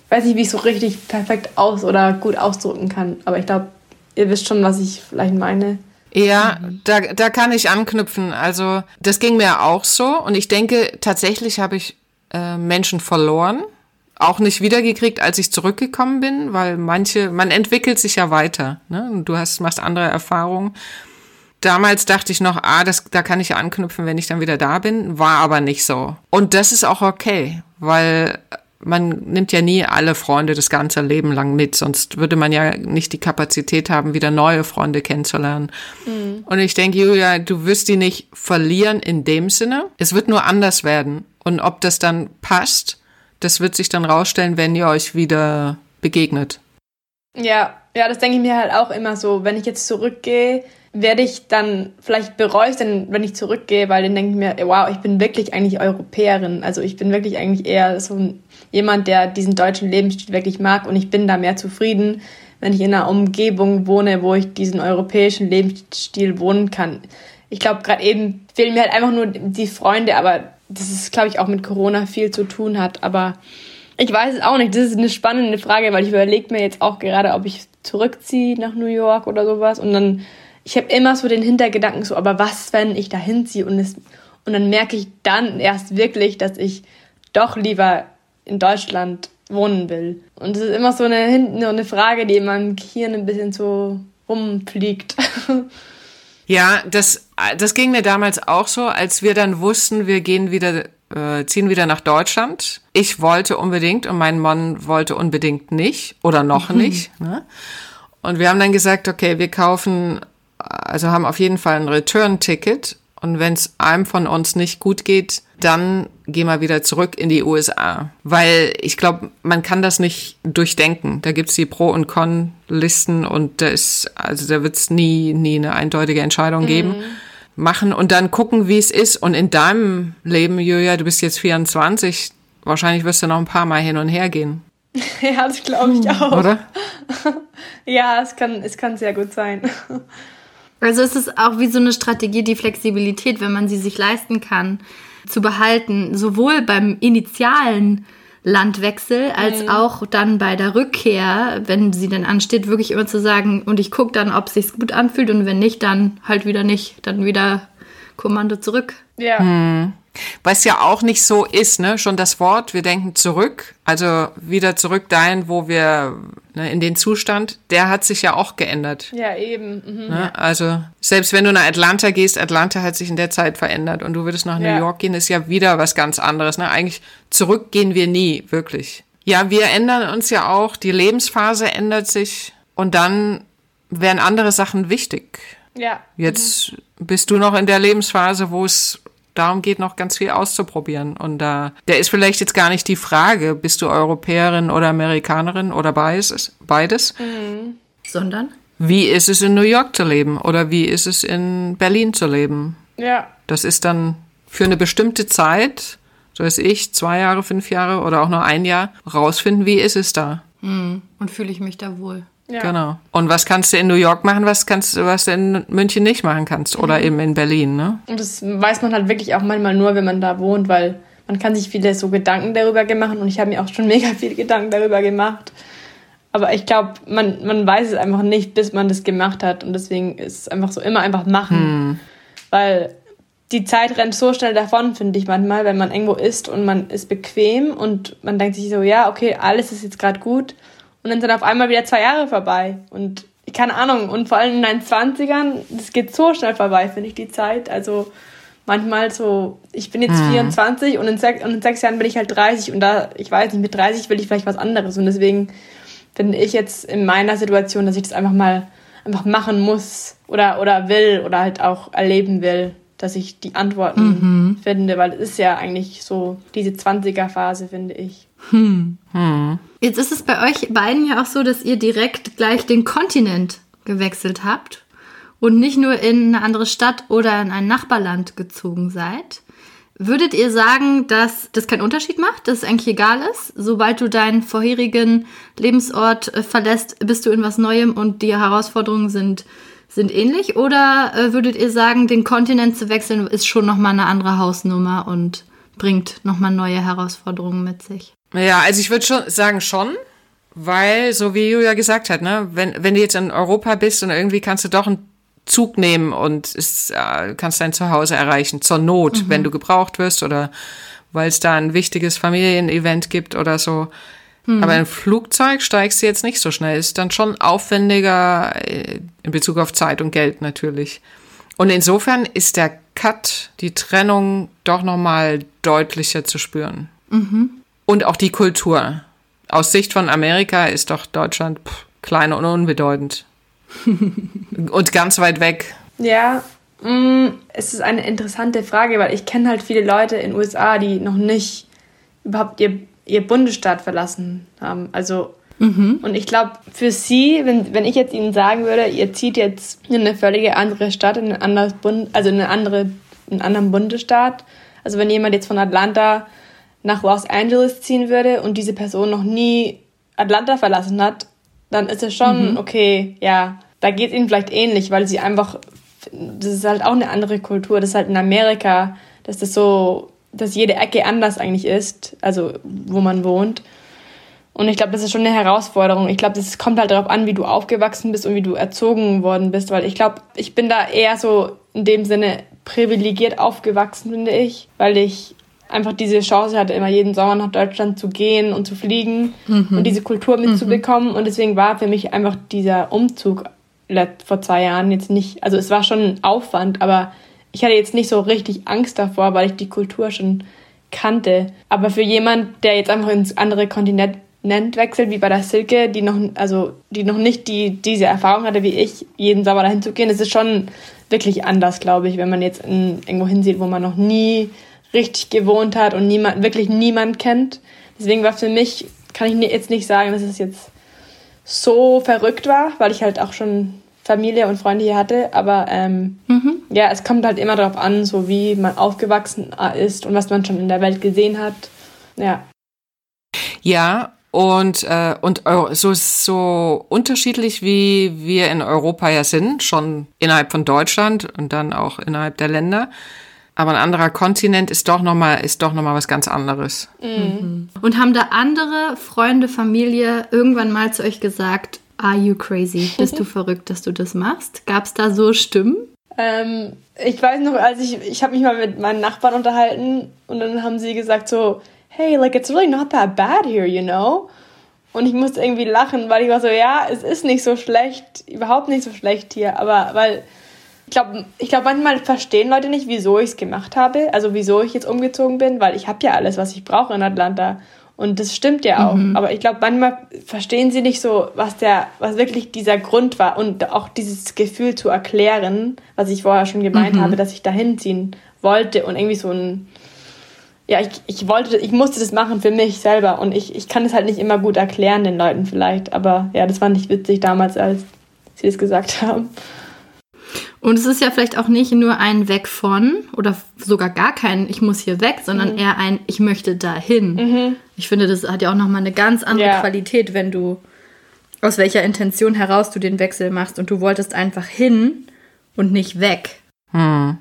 weiß nicht, wie ich so richtig perfekt aus oder gut ausdrücken kann. Aber ich glaube, ihr wisst schon, was ich vielleicht meine. Ja, da, da kann ich anknüpfen. Also das ging mir auch so und ich denke, tatsächlich habe ich äh, Menschen verloren, auch nicht wiedergekriegt, als ich zurückgekommen bin, weil manche, man entwickelt sich ja weiter. Ne? Und du hast, machst andere Erfahrungen. Damals dachte ich noch, ah, das, da kann ich anknüpfen, wenn ich dann wieder da bin, war aber nicht so. Und das ist auch okay, weil man nimmt ja nie alle Freunde das ganze Leben lang mit, sonst würde man ja nicht die Kapazität haben, wieder neue Freunde kennenzulernen. Und ich denke, Julia, du wirst die nicht verlieren in dem Sinne. Es wird nur anders werden. Und ob das dann passt, das wird sich dann rausstellen, wenn ihr euch wieder begegnet. Ja, ja, das denke ich mir halt auch immer so. Wenn ich jetzt zurückgehe, werde ich dann, vielleicht bereue ich dann, wenn ich zurückgehe, weil dann denke ich mir, wow, ich bin wirklich eigentlich Europäerin. Also ich bin wirklich eigentlich eher so jemand, der diesen deutschen Lebensstil wirklich mag und ich bin da mehr zufrieden, wenn ich in einer Umgebung wohne, wo ich diesen europäischen Lebensstil wohnen kann. Ich glaube, gerade eben fehlen mir halt einfach nur die Freunde, aber das ist, glaube ich, auch mit Corona viel zu tun hat. Aber ich weiß es auch nicht. Das ist eine spannende Frage, weil ich überlege mir jetzt auch gerade, ob ich zurückziehe nach New York oder sowas. Und dann, ich habe immer so den Hintergedanken so, aber was, wenn ich da hinziehe und es, und dann merke ich dann erst wirklich, dass ich doch lieber in Deutschland wohnen will. Und es ist immer so eine, hinten eine Frage, die in meinem Gehirn ein bisschen so rumfliegt. Ja, das, das ging mir damals auch so, als wir dann wussten, wir gehen wieder, äh, ziehen wieder nach Deutschland. Ich wollte unbedingt und mein Mann wollte unbedingt nicht oder noch nicht. Ne? Und wir haben dann gesagt, okay, wir kaufen also haben auf jeden Fall ein Return-Ticket. Und wenn es einem von uns nicht gut geht, dann geh mal wieder zurück in die USA. Weil ich glaube, man kann das nicht durchdenken. Da gibt's die Pro- und Con-Listen und da ist, also da wird's nie, nie eine eindeutige Entscheidung geben. Machen und dann gucken, wie es ist. Und in deinem Leben, Julia, du bist jetzt 24, wahrscheinlich wirst du noch ein paar Mal hin und her gehen. ja, das glaube ich auch. Oder? Ja, es kann, es kann sehr gut sein. Also es ist auch wie so eine Strategie, die Flexibilität, wenn man sie sich leisten kann, zu behalten, sowohl beim initialen Landwechsel als auch dann bei der Rückkehr, wenn sie dann ansteht, wirklich immer zu sagen, und ich gucke dann, ob es sich gut anfühlt und wenn nicht, dann halt wieder nicht, dann wieder Kommando zurück. Ja. Was ja auch nicht so ist, ne? Schon das Wort, wir denken zurück, also wieder zurück dahin, wo wir, ne, in den Zustand, der hat sich ja auch geändert. Ja, eben. Mhm. Ne? Also selbst wenn du nach Atlanta gehst, Atlanta hat sich in der Zeit verändert und du würdest nach Ja. New York gehen, ist ja wieder was ganz anderes. Ne? Eigentlich zurück gehen wir nie, wirklich. Ja, wir ändern uns ja auch, die Lebensphase ändert sich und dann werden andere Sachen wichtig. Ja. Jetzt bist du noch in der Lebensphase, wo es darum geht, noch ganz viel auszuprobieren. Und da, der ist vielleicht jetzt gar nicht die Frage, bist du Europäerin oder Amerikanerin oder beides? beides? Sondern? Wie ist es in New York zu leben oder wie ist es in Berlin zu leben? Ja. Das ist dann für eine bestimmte Zeit, so weiß ich, zwei Jahre, fünf Jahre oder auch nur ein Jahr, rausfinden, wie ist es da. Und fühle ich mich da wohl. Ja. Genau. Und was kannst du in New York machen, was kannst du, was du in München nicht machen kannst oder eben in Berlin, ne? Und das weiß man halt wirklich auch manchmal nur, wenn man da wohnt, weil man kann sich viele so Gedanken darüber gemacht und ich habe mir auch schon mega viele Gedanken darüber gemacht. Aber ich glaube, man, man weiß es einfach nicht, bis man das gemacht hat. Und deswegen ist es einfach so immer einfach machen. Weil die Zeit rennt so schnell davon, finde ich manchmal, wenn man irgendwo ist und man ist bequem und man denkt sich so, ja, okay, alles ist jetzt gerade gut. Und dann sind auf einmal wieder zwei Jahre vorbei. Und keine Ahnung, und vor allem in deinen 20ern, das geht so schnell vorbei, finde ich, die Zeit. Also manchmal so, ich bin jetzt 24 und in, sech, und in sechs Jahren bin ich halt 30 und da, ich weiß nicht, mit 30 will ich vielleicht was anderes. Und deswegen finde ich jetzt in meiner Situation, dass ich das einfach mal einfach machen muss oder, oder will oder halt auch erleben will, dass ich die Antworten finde, weil es ist ja eigentlich so diese 20er-Phase, finde ich. Jetzt ist es bei euch beiden ja auch so, dass ihr direkt gleich den Kontinent gewechselt habt und nicht nur in eine andere Stadt oder in ein Nachbarland gezogen seid. Würdet ihr sagen, dass das keinen Unterschied macht, dass es eigentlich egal ist? Sobald du deinen vorherigen Lebensort äh, verlässt, bist du in was Neuem und die Herausforderungen sind, sind ähnlich? Oder äh, würdet ihr sagen, den Kontinent zu wechseln ist schon nochmal eine andere Hausnummer und bringt nochmal neue Herausforderungen mit sich? Ja, also ich würde schon sagen schon, weil, so wie Julia gesagt hat, ne, wenn, wenn du jetzt in Europa bist und irgendwie kannst du doch einen Zug nehmen und ist, äh, kannst dein Zuhause erreichen, zur Not, wenn du gebraucht wirst oder weil es da ein wichtiges Familienevent gibt oder so. Aber ein Flugzeug steigst du jetzt nicht so schnell. Ist dann schon aufwendiger äh, in Bezug auf Zeit und Geld natürlich. Und insofern ist der Cut, die Trennung doch nochmal deutlicher zu spüren. Und auch die Kultur. Aus Sicht von Amerika ist doch Deutschland pff, klein und unbedeutend. und ganz weit weg. Ja, mh, es ist eine interessante Frage, weil ich kenne halt viele Leute in den USA, die noch nicht überhaupt ihr, ihr Bundesstaat verlassen haben. Also, und ich glaube, für sie, wenn, wenn ich jetzt ihnen sagen würde, ihr zieht jetzt in eine völlige andere Stadt, in ein anderes Bund, also in eine andere, in einen anderen Bundesstaat. Also wenn jemand jetzt von Atlanta nach Los Angeles ziehen würde und diese Person noch nie Atlanta verlassen hat, dann ist es schon okay, ja, da geht es ihnen vielleicht ähnlich, weil sie einfach, das ist halt auch eine andere Kultur, das ist halt in Amerika, dass das so, dass jede Ecke anders eigentlich ist, also wo man wohnt. Und ich glaube, das ist schon eine Herausforderung. Ich glaube, das kommt halt darauf an, wie du aufgewachsen bist und wie du erzogen worden bist, weil ich glaube, ich bin da eher so in dem Sinne privilegiert aufgewachsen, finde ich, weil ich einfach diese Chance hatte, immer jeden Sommer nach Deutschland zu gehen und zu fliegen und diese Kultur mitzubekommen. Und deswegen war für mich einfach dieser Umzug vor zwei Jahren jetzt nicht, also es war schon ein Aufwand, aber ich hatte jetzt nicht so richtig Angst davor, weil ich die Kultur schon kannte. Aber für jemand, der jetzt einfach ins andere Kontinent wechselt, wie bei der Silke, die noch, also, die noch nicht die, diese Erfahrung hatte wie ich, jeden Sommer dahin zu gehen. Es ist schon wirklich anders, glaube ich, wenn man jetzt in, irgendwo hinsieht, wo man noch nie richtig gewohnt hat und niemand, wirklich niemand kennt. Deswegen war für mich, kann ich jetzt nicht sagen, dass es jetzt so verrückt war, weil ich halt auch schon Familie und Freunde hier hatte. Aber ähm, mhm. ja, es kommt halt immer darauf an, so wie man aufgewachsen ist und was man schon in der Welt gesehen hat. Ja. Ja, und, äh, und so, so unterschiedlich wie wir in Europa ja sind, schon innerhalb von Deutschland und dann auch innerhalb der Länder. Aber ein anderer Kontinent ist doch nochmal, ist doch noch mal was ganz anderes. Mhm. Und haben da andere Freunde, Familie irgendwann mal zu euch gesagt, are you crazy? Bist du verrückt, dass du das machst? Gab es da so Stimmen? Ähm, ich weiß noch, als ich, ich habe mich mal mit meinen Nachbarn unterhalten und dann haben sie gesagt so, hey, like it's really not that bad here, you know? Und ich musste irgendwie lachen, weil ich war so, ja, es ist nicht so schlecht, überhaupt nicht so schlecht hier, aber weil ich glaube, ich glaub, manchmal verstehen Leute nicht, wieso ich es gemacht habe, also wieso ich jetzt umgezogen bin, weil ich habe ja alles, was ich brauche in Atlanta. Und das stimmt ja auch. Mhm. Aber ich glaube, manchmal verstehen sie nicht so, was der, was wirklich dieser Grund war und auch dieses Gefühl zu erklären, was ich vorher schon gemeint mhm. habe, dass ich dahin ziehen wollte und irgendwie so ein, ja, ich, ich wollte, ich musste das machen für mich selber und ich, ich kann es halt nicht immer gut erklären den Leuten vielleicht, aber ja, das fand ich witzig damals, als sie das gesagt haben. Und es ist ja vielleicht auch nicht nur ein Weg von oder sogar gar kein Ich muss hier weg, sondern mhm. eher ein Ich möchte dahin. Mhm. Ich finde, das hat ja auch nochmal eine ganz andere ja. Qualität, wenn du aus welcher Intention heraus du den Wechsel machst und du wolltest einfach hin und nicht weg. Hm.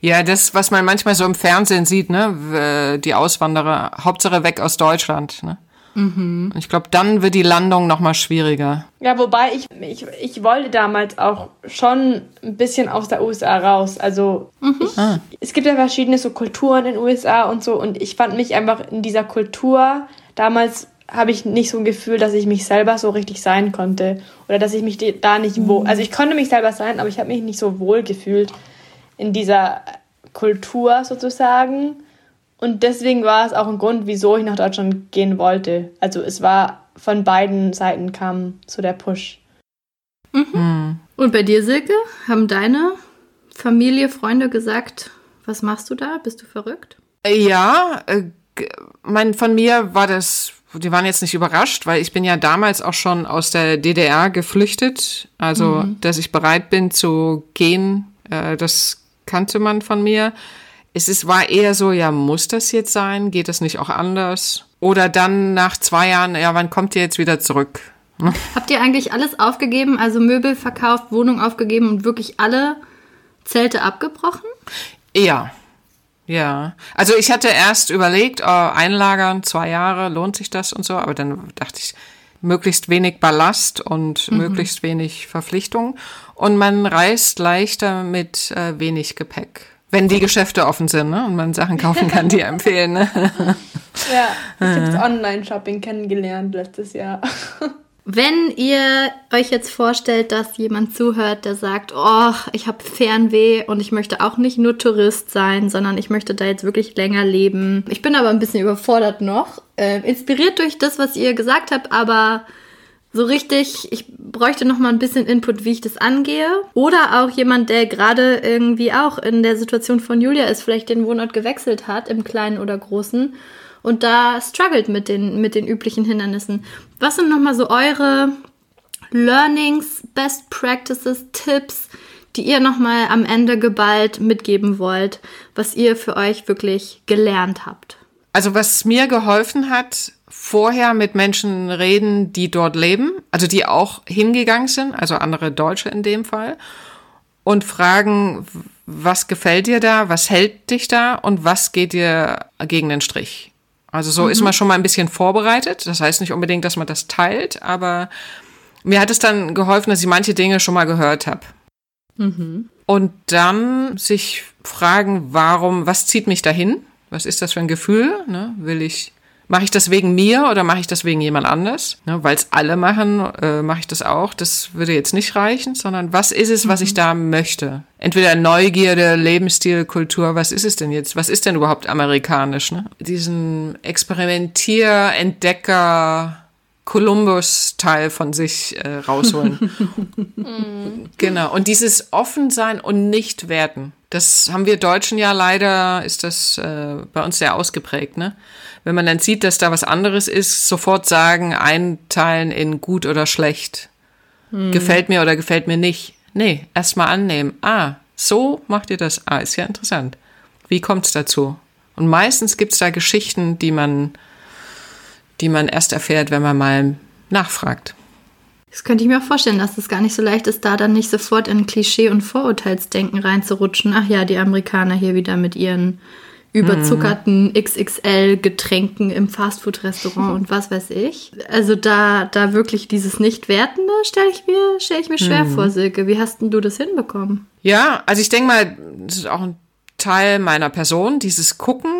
Ja, das, was man manchmal so im Fernsehen sieht, ne, die Auswanderer, Hauptsache weg aus Deutschland, ne? Mhm. Ich glaube, dann wird die Landung noch mal schwieriger. Ja, wobei ich, ich, ich wollte damals auch schon ein bisschen aus der USA raus. Also mhm. ich, ah. es gibt ja verschiedene so Kulturen in den USA und so und ich fand mich einfach in dieser Kultur damals habe ich nicht so ein Gefühl, dass ich mich selber so richtig sein konnte oder dass ich mich da nicht wohl, mhm. also ich konnte mich selber sein, aber ich habe mich nicht so wohl gefühlt in dieser Kultur sozusagen. Und deswegen war es auch ein Grund, wieso ich nach Deutschland gehen wollte. Also es war von beiden Seiten kam so der Push. Mhm. Hm. Und bei dir, Silke, haben deine Familie, Freunde gesagt, was machst du da? Bist du verrückt? Ja, äh, mein, von mir war das, die waren jetzt nicht überrascht, weil ich bin ja damals auch schon aus der DDR geflüchtet. Also, mhm. dass ich bereit bin zu gehen, äh, das kannte man von mir. Es ist, war eher so, ja, muss das jetzt sein? Geht das nicht auch anders? Oder dann nach zwei Jahren, ja, wann kommt ihr jetzt wieder zurück? Habt ihr eigentlich alles aufgegeben, also Möbel verkauft, Wohnung aufgegeben und wirklich alle Zelte abgebrochen? Ja. Ja. Also ich hatte erst überlegt, oh, einlagern, zwei Jahre, lohnt sich das und so, aber dann dachte ich, möglichst wenig Ballast und mhm. möglichst wenig Verpflichtung. Und man reist leichter mit äh, wenig Gepäck. Wenn die Geschäfte offen sind ne? und man Sachen kaufen kann, die empfehlen. Ne? Ja, ich habe Online-Shopping kennengelernt letztes Jahr. Wenn ihr euch jetzt vorstellt, dass jemand zuhört, der sagt, oh, ich habe Fernweh und ich möchte auch nicht nur Tourist sein, sondern ich möchte da jetzt wirklich länger leben. Ich bin aber ein bisschen überfordert noch, äh, inspiriert durch das, was ihr gesagt habt, aber so richtig, ich bräuchte noch mal ein bisschen Input, wie ich das angehe. Oder auch jemand, der gerade irgendwie auch in der Situation von Julia ist, vielleicht den Wohnort gewechselt hat, im Kleinen oder Großen und da struggelt mit den, mit den üblichen Hindernissen. Was sind nochmal so eure Learnings, Best Practices, Tipps, die ihr nochmal am Ende geballt mitgeben wollt, was ihr für euch wirklich gelernt habt? Also was mir geholfen hat, vorher mit Menschen reden, die dort leben, also die auch hingegangen sind, also andere Deutsche in dem Fall, und fragen, was gefällt dir da, was hält dich da und was geht dir gegen den Strich? Also so mhm. ist man schon mal ein bisschen vorbereitet. Das heißt nicht unbedingt, dass man das teilt, aber mir hat es dann geholfen, dass ich manche Dinge schon mal gehört habe. Mhm. Und dann sich fragen, warum, was zieht mich dahin? Was ist das für ein Gefühl? Ne? Will ich Mache ich das wegen mir oder mache ich das wegen jemand anders? Ne, Weil es alle machen, äh, mache ich das auch. Das würde jetzt nicht reichen, sondern was ist es, was ich mhm. da möchte? Entweder Neugierde, Lebensstil, Kultur, was ist es denn jetzt? Was ist denn überhaupt amerikanisch? Ne? Diesen Experimentier, Entdecker, Columbus-Teil von sich äh, rausholen. genau. Und dieses Offensein und nicht werten. Das haben wir Deutschen ja leider, ist das äh, bei uns sehr ausgeprägt, ne? Wenn man dann sieht, dass da was anderes ist, sofort sagen, einteilen in gut oder schlecht. Hm. Gefällt mir oder gefällt mir nicht. Nee, erstmal annehmen. Ah, so macht ihr das. Ah, ist ja interessant. Wie kommt's dazu? Und meistens gibt's da Geschichten, die man die man erst erfährt, wenn man mal nachfragt. Das könnte ich mir auch vorstellen, dass es gar nicht so leicht ist, da dann nicht sofort in Klischee- und Vorurteilsdenken reinzurutschen. Ach ja, die Amerikaner hier wieder mit ihren überzuckerten XXL-Getränken im Fastfood-Restaurant und was weiß ich. Also da, da wirklich dieses Nicht-Wertende stelle ich mir, stell ich mir schwer mhm. vor, Silke. Wie hast denn du das hinbekommen? Ja, also ich denke mal, das ist auch ein Teil meiner Person, dieses Gucken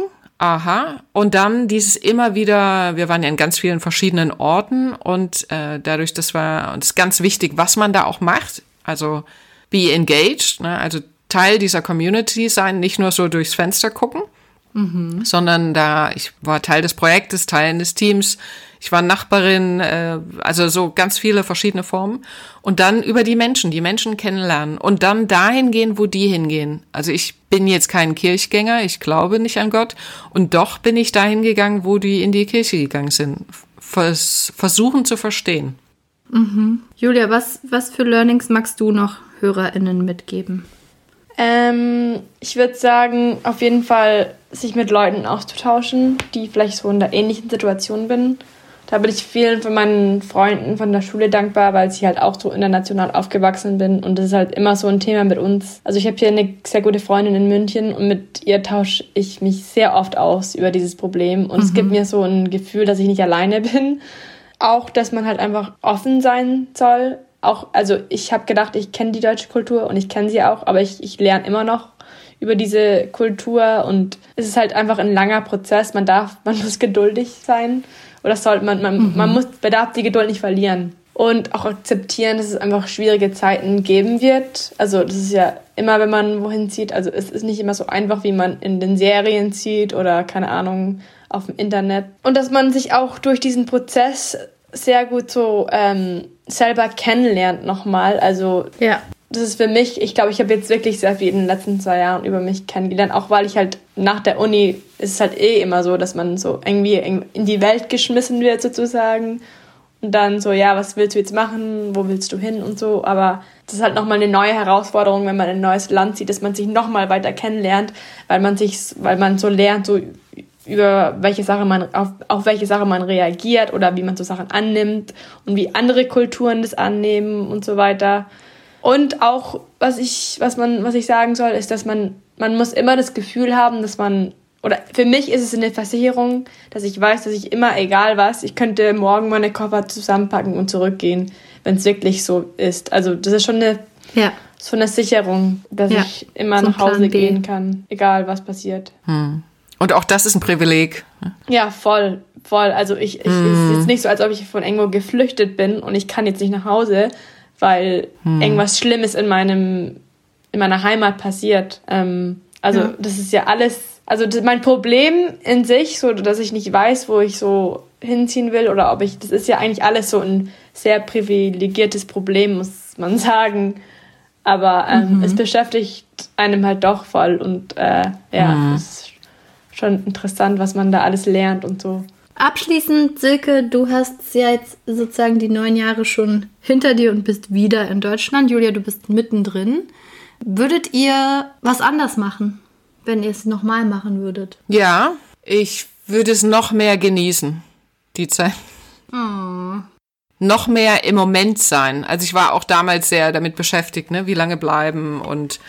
Aha. Und dann dieses immer wieder, wir waren ja in ganz vielen verschiedenen Orten und äh, dadurch, das war uns ganz wichtig, was man da auch macht. Also be engaged, ne? also Teil dieser Community sein, nicht nur so durchs Fenster gucken, mhm. sondern da, ich war Teil des Projektes, Teil des Teams, ich war Nachbarin, äh, also so ganz viele verschiedene Formen. Und dann über die Menschen, die Menschen kennenlernen und dann dahin gehen, wo die hingehen. Also ich bin jetzt kein Kirchgänger, ich glaube nicht an Gott. Und doch bin ich dahin gegangen, wo die in die Kirche gegangen sind. Vers versuchen zu verstehen. Mhm. Julia, was, was für Learnings magst du noch HörerInnen mitgeben? Ähm, ich würde sagen, auf jeden Fall sich mit Leuten auszutauschen, die vielleicht so in der ähnlichen Situation bin da bin ich vielen von meinen Freunden von der Schule dankbar, weil ich halt auch so international aufgewachsen bin und das ist halt immer so ein Thema mit uns. Also ich habe hier eine sehr gute Freundin in München und mit ihr tausche ich mich sehr oft aus über dieses Problem und mhm. es gibt mhm. mir so ein Gefühl, dass ich nicht alleine bin. Auch, dass man halt einfach offen sein soll. Auch, also ich habe gedacht, ich kenne die deutsche Kultur und ich kenne sie auch, aber ich, ich lerne immer noch über diese Kultur und es ist halt einfach ein langer Prozess. Man darf, man muss geduldig sein oder sollte man, man, mhm. man muss, bedarf die Geduld nicht verlieren. Und auch akzeptieren, dass es einfach schwierige Zeiten geben wird. Also das ist ja immer, wenn man wohin zieht. Also es ist nicht immer so einfach, wie man in den Serien zieht oder keine Ahnung auf dem Internet. Und dass man sich auch durch diesen Prozess sehr gut so ähm, selber kennenlernt nochmal. Also ja das ist für mich, ich glaube, ich habe jetzt wirklich sehr viel in den letzten zwei Jahren über mich kennengelernt, auch weil ich halt nach der Uni ist es halt eh immer so, dass man so irgendwie in die Welt geschmissen wird sozusagen. Und dann so, ja, was willst du jetzt machen, wo willst du hin? Und so, aber das ist halt nochmal eine neue Herausforderung, wenn man in ein neues Land zieht, dass man sich nochmal weiter kennenlernt, weil man sich, weil man so lernt, so über welche Sache man, auf, auf welche Sache man reagiert oder wie man so Sachen annimmt und wie andere Kulturen das annehmen und so weiter. Und auch, was ich, was man, was ich sagen soll, ist, dass man, man muss immer das Gefühl haben, dass man, oder für mich ist es eine Versicherung, dass ich weiß, dass ich immer, egal was, ich könnte morgen meine Koffer zusammenpacken und zurückgehen, wenn es wirklich so ist. Also, das ist schon eine, ja. so eine Sicherung, dass ja. ich immer so nach Hause gehen kann, egal was passiert. Hm. Und auch das ist ein Privileg. Ja, voll, voll. Also ich, ich hm. es ist jetzt nicht so, als ob ich von irgendwo geflüchtet bin und ich kann jetzt nicht nach Hause, weil hm. irgendwas Schlimmes in meinem in meiner Heimat passiert. Ähm, also ja. das ist ja alles, also das, mein Problem in sich, so dass ich nicht weiß, wo ich so hinziehen will oder ob ich, das ist ja eigentlich alles so ein sehr privilegiertes Problem, muss man sagen. Aber ähm, mhm. es beschäftigt einem halt doch voll und äh, ja, mhm. es ist schon interessant, was man da alles lernt und so. Abschließend, Silke, du hast ja jetzt sozusagen die neun Jahre schon hinter dir und bist wieder in Deutschland. Julia, du bist mittendrin. Würdet ihr was anders machen, wenn ihr es nochmal machen würdet? Ja, ich würde es noch mehr genießen, die Zeit. Oh. Noch mehr im Moment sein. Also ich war auch damals sehr damit beschäftigt, ne? wie lange bleiben und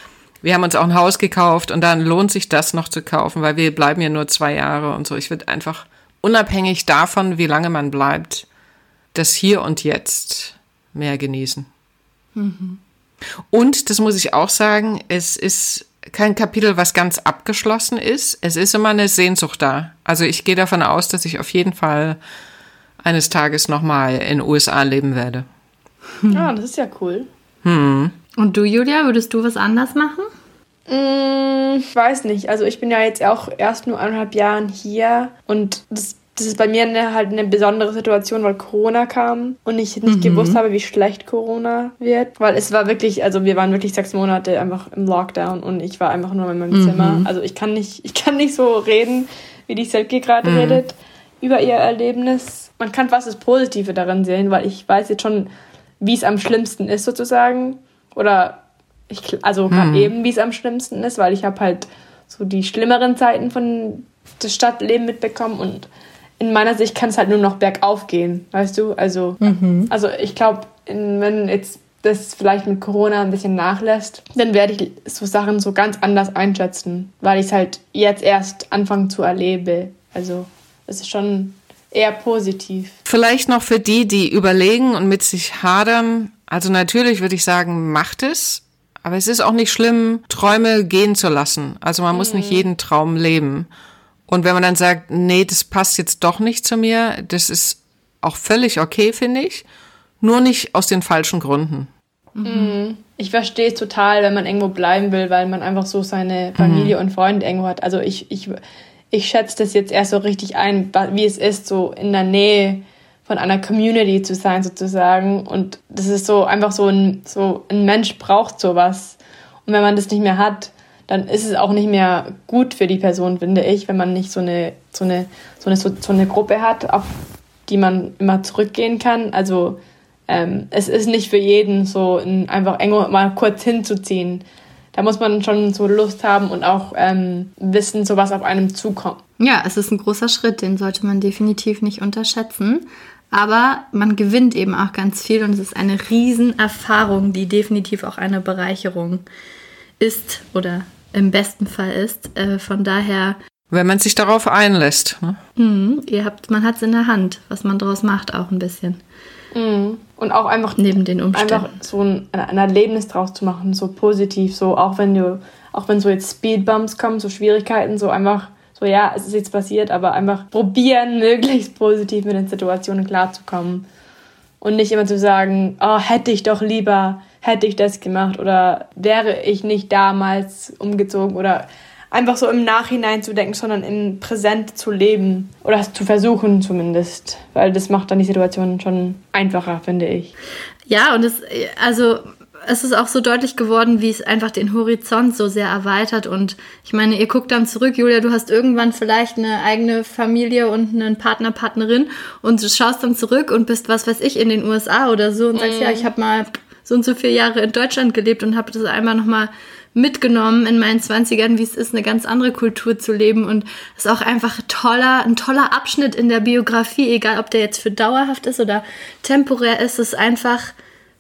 wir haben uns auch ein Haus gekauft und dann lohnt sich das noch zu kaufen, weil wir bleiben ja nur zwei Jahre und so. Ich würde einfach unabhängig davon, wie lange man bleibt, das Hier und Jetzt mehr genießen. Mhm. Und, das muss ich auch sagen, es ist kein Kapitel, was ganz abgeschlossen ist. Es ist immer eine Sehnsucht da. Also ich gehe davon aus, dass ich auf jeden Fall eines Tages nochmal in den USA leben werde. Ja, ah, das ist ja cool. Hm. Und du, Julia, würdest du was anders machen? Mm, ich weiß nicht. Also ich bin ja jetzt auch erst nur eineinhalb Jahren hier und das das ist bei mir eine, halt eine besondere Situation, weil Corona kam und ich nicht mhm. gewusst habe, wie schlecht Corona wird. Weil es war wirklich, also wir waren wirklich sechs Monate einfach im Lockdown und ich war einfach nur in meinem mhm. Zimmer. Also ich kann nicht, ich kann nicht so reden, wie die Selke gerade mhm. redet über ihr Erlebnis. Man kann fast das Positive darin sehen, weil ich weiß jetzt schon, wie es am schlimmsten ist sozusagen. Oder ich, also mhm. eben, wie es am schlimmsten ist, weil ich habe halt so die schlimmeren Zeiten von das Stadtleben mitbekommen und in meiner Sicht kann es halt nur noch bergauf gehen, weißt du? Also, mhm. also ich glaube, wenn jetzt das vielleicht mit Corona ein bisschen nachlässt, dann werde ich so Sachen so ganz anders einschätzen, weil ich es halt jetzt erst anfangen zu erleben. Also es ist schon eher positiv. Vielleicht noch für die, die überlegen und mit sich hadern. Also natürlich würde ich sagen, macht es. Aber es ist auch nicht schlimm, Träume gehen zu lassen. Also man mhm. muss nicht mhm. jeden Traum leben. Und wenn man dann sagt, nee, das passt jetzt doch nicht zu mir, das ist auch völlig okay, finde ich. Nur nicht aus den falschen Gründen. Mhm. Ich verstehe es total, wenn man irgendwo bleiben will, weil man einfach so seine Familie mhm. und Freunde irgendwo hat. Also ich, ich, ich schätze das jetzt erst so richtig ein, wie es ist, so in der Nähe von einer Community zu sein sozusagen. Und das ist so einfach so ein, so ein Mensch braucht sowas. Und wenn man das nicht mehr hat, dann ist es auch nicht mehr gut für die Person, finde ich, wenn man nicht so eine, so eine, so eine, so, eine Gruppe hat, auf die man immer zurückgehen kann. Also ähm, es ist nicht für jeden so in, einfach irgendwo mal kurz hinzuziehen. Da muss man schon so Lust haben und auch ähm, wissen, so was auf einem zukommt. Ja, es ist ein großer Schritt, den sollte man definitiv nicht unterschätzen. Aber man gewinnt eben auch ganz viel und es ist eine Riesenerfahrung, die definitiv auch eine Bereicherung ist oder im besten Fall ist. Äh, von daher. Wenn man sich darauf einlässt. Ne? Mh, ihr habt, man hat es in der Hand, was man daraus macht, auch ein bisschen. Mhm. Und auch einfach neben den Umständen. Einfach so ein, ein Erlebnis draus zu machen, so positiv, so auch wenn du, auch wenn so jetzt Speedbumps kommen, so Schwierigkeiten, so einfach so ja, es ist jetzt passiert, aber einfach probieren, möglichst positiv mit den Situationen klarzukommen. Und nicht immer zu sagen, oh, hätte ich doch lieber, hätte ich das gemacht oder wäre ich nicht damals umgezogen oder einfach so im Nachhinein zu denken, sondern im Präsent zu leben oder zu versuchen zumindest, weil das macht dann die Situation schon einfacher, finde ich. Ja, und es, also es ist auch so deutlich geworden, wie es einfach den Horizont so sehr erweitert. Und ich meine, ihr guckt dann zurück, Julia, du hast irgendwann vielleicht eine eigene Familie und einen Partner, Partnerin und du schaust dann zurück und bist, was weiß ich, in den USA oder so und sagst, mm. ja, ich habe mal so und so viele Jahre in Deutschland gelebt und habe das einmal nochmal mitgenommen in meinen Zwanzigern, wie es ist, eine ganz andere Kultur zu leben. Und es ist auch einfach toller, ein toller Abschnitt in der Biografie, egal ob der jetzt für dauerhaft ist oder temporär ist. Es ist einfach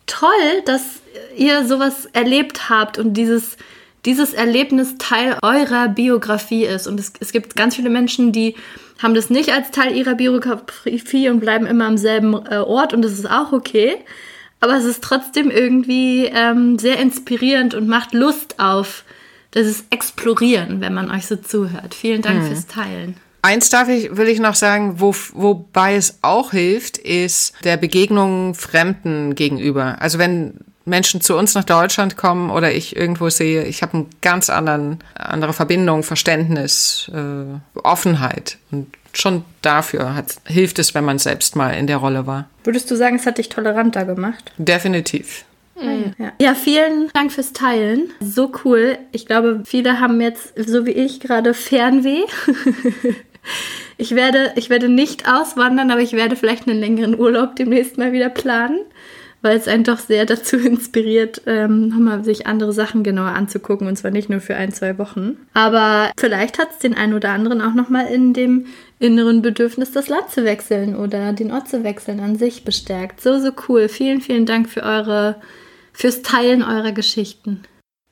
toll, dass ihr sowas erlebt habt und dieses, dieses Erlebnis Teil eurer Biografie ist. Und es, es gibt ganz viele Menschen, die haben das nicht als Teil ihrer Biografie und bleiben immer am selben äh, Ort und das ist auch okay. Aber es ist trotzdem irgendwie ähm, sehr inspirierend und macht Lust auf das Explorieren, wenn man euch so zuhört. Vielen Dank hm. fürs Teilen. Eins darf ich, will ich noch sagen, wo, wobei es auch hilft, ist der Begegnung Fremden gegenüber. Also wenn Menschen zu uns nach Deutschland kommen oder ich irgendwo sehe, ich habe eine ganz anderen, andere Verbindung, Verständnis, äh, Offenheit. Und schon dafür hat, hilft es, wenn man selbst mal in der Rolle war. Würdest du sagen, es hat dich toleranter gemacht? Definitiv. Mhm. Ja. ja, vielen Dank fürs Teilen. So cool. Ich glaube, viele haben jetzt, so wie ich, gerade Fernweh. Ich werde, ich werde nicht auswandern, aber ich werde vielleicht einen längeren Urlaub demnächst mal wieder planen, weil es einen doch sehr dazu inspiriert, ähm, nochmal sich andere Sachen genauer anzugucken und zwar nicht nur für ein, zwei Wochen. Aber vielleicht hat es den einen oder anderen auch nochmal in dem inneren Bedürfnis, das Land zu wechseln oder den Ort zu wechseln an sich bestärkt. So, so cool. Vielen, vielen Dank für eure, fürs Teilen eurer Geschichten.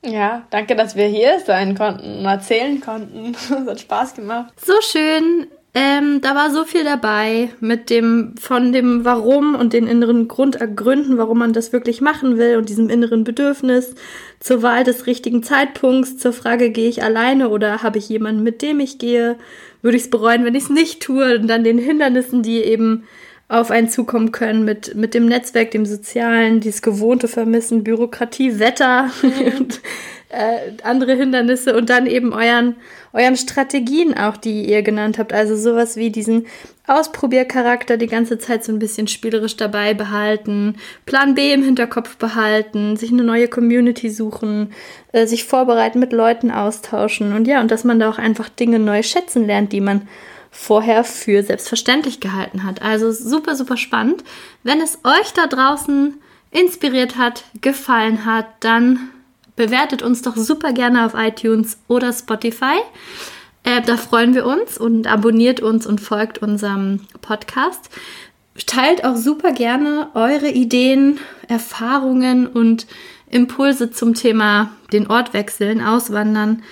Ja, danke, dass wir hier sein konnten und erzählen konnten. Es hat Spaß gemacht. So schön. Ähm, da war so viel dabei mit dem, von dem Warum und den inneren Grundgründen, warum man das wirklich machen will und diesem inneren Bedürfnis, zur Wahl des richtigen Zeitpunkts, zur Frage, gehe ich alleine oder habe ich jemanden, mit dem ich gehe? Würde ich es bereuen, wenn ich es nicht tue? Und dann den Hindernissen, die eben auf einen zukommen können mit, mit dem Netzwerk, dem Sozialen, dieses gewohnte Vermissen, Bürokratie, Wetter. Mhm. und, äh, andere Hindernisse und dann eben euren, euren Strategien auch, die ihr genannt habt. Also sowas wie diesen Ausprobiercharakter die ganze Zeit so ein bisschen spielerisch dabei behalten, Plan B im Hinterkopf behalten, sich eine neue Community suchen, äh, sich vorbereiten, mit Leuten austauschen und ja, und dass man da auch einfach Dinge neu schätzen lernt, die man vorher für selbstverständlich gehalten hat. Also super, super spannend. Wenn es euch da draußen inspiriert hat, gefallen hat, dann bewertet uns doch super gerne auf iTunes oder Spotify. Äh, da freuen wir uns und abonniert uns und folgt unserem Podcast. Teilt auch super gerne eure Ideen, Erfahrungen und Impulse zum Thema den Ort wechseln, auswandern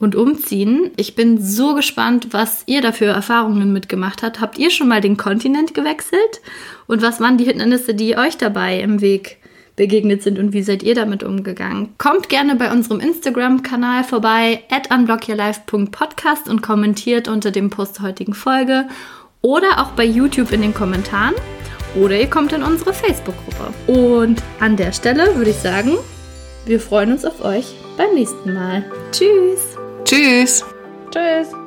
und umziehen. Ich bin so gespannt, was ihr dafür Erfahrungen mitgemacht habt. Habt ihr schon mal den Kontinent gewechselt? Und was waren die Hindernisse, die euch dabei im Weg begegnet sind und wie seid ihr damit umgegangen? Kommt gerne bei unserem Instagram-Kanal vorbei, at unblockyourlife.podcast und kommentiert unter dem Post der heutigen Folge oder auch bei YouTube in den Kommentaren oder ihr kommt in unsere Facebook-Gruppe. Und an der Stelle würde ich sagen, wir freuen uns auf euch beim nächsten Mal. Tschüss! Tschüss! Tschüss!